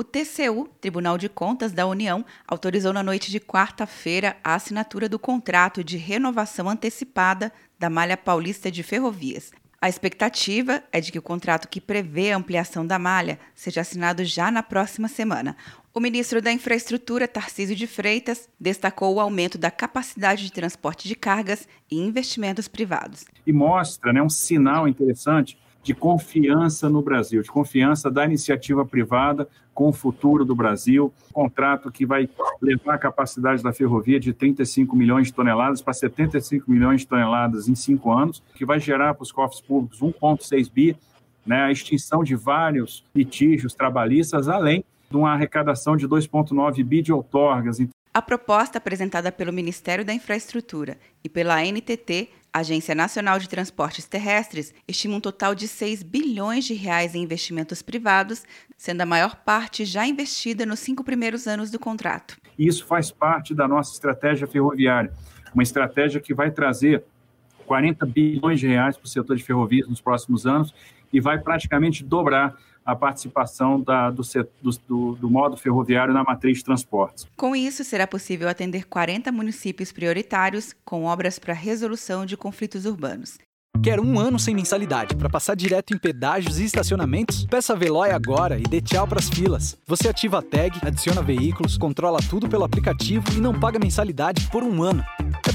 O TCU, Tribunal de Contas da União, autorizou na noite de quarta-feira a assinatura do contrato de renovação antecipada da Malha Paulista de Ferrovias. A expectativa é de que o contrato que prevê a ampliação da malha seja assinado já na próxima semana. O ministro da Infraestrutura, Tarcísio de Freitas, destacou o aumento da capacidade de transporte de cargas e investimentos privados. E mostra né, um sinal interessante de confiança no Brasil, de confiança da iniciativa privada com o futuro do Brasil. Contrato que vai levar a capacidade da ferrovia de 35 milhões de toneladas para 75 milhões de toneladas em cinco anos, que vai gerar para os cofres públicos 1,6 bi, né, a extinção de vários litígios trabalhistas, além de uma arrecadação de 2,9 bi de outorgas. A proposta apresentada pelo Ministério da Infraestrutura e pela NTT Agência Nacional de Transportes Terrestres estima um total de 6 bilhões de reais em investimentos privados, sendo a maior parte já investida nos cinco primeiros anos do contrato. Isso faz parte da nossa estratégia ferroviária, uma estratégia que vai trazer 40 bilhões de reais para o setor de ferrovias nos próximos anos e vai praticamente dobrar a participação da, do, do, do, modo ferroviário na matriz de transportes. Com isso, será possível atender 40 municípios prioritários com obras para resolução de conflitos urbanos. Quer um ano sem mensalidade para passar direto em pedágios e estacionamentos? Peça a Veloy agora e dê tchau para as filas. Você ativa a tag, adiciona veículos, controla tudo pelo aplicativo e não paga mensalidade por um ano.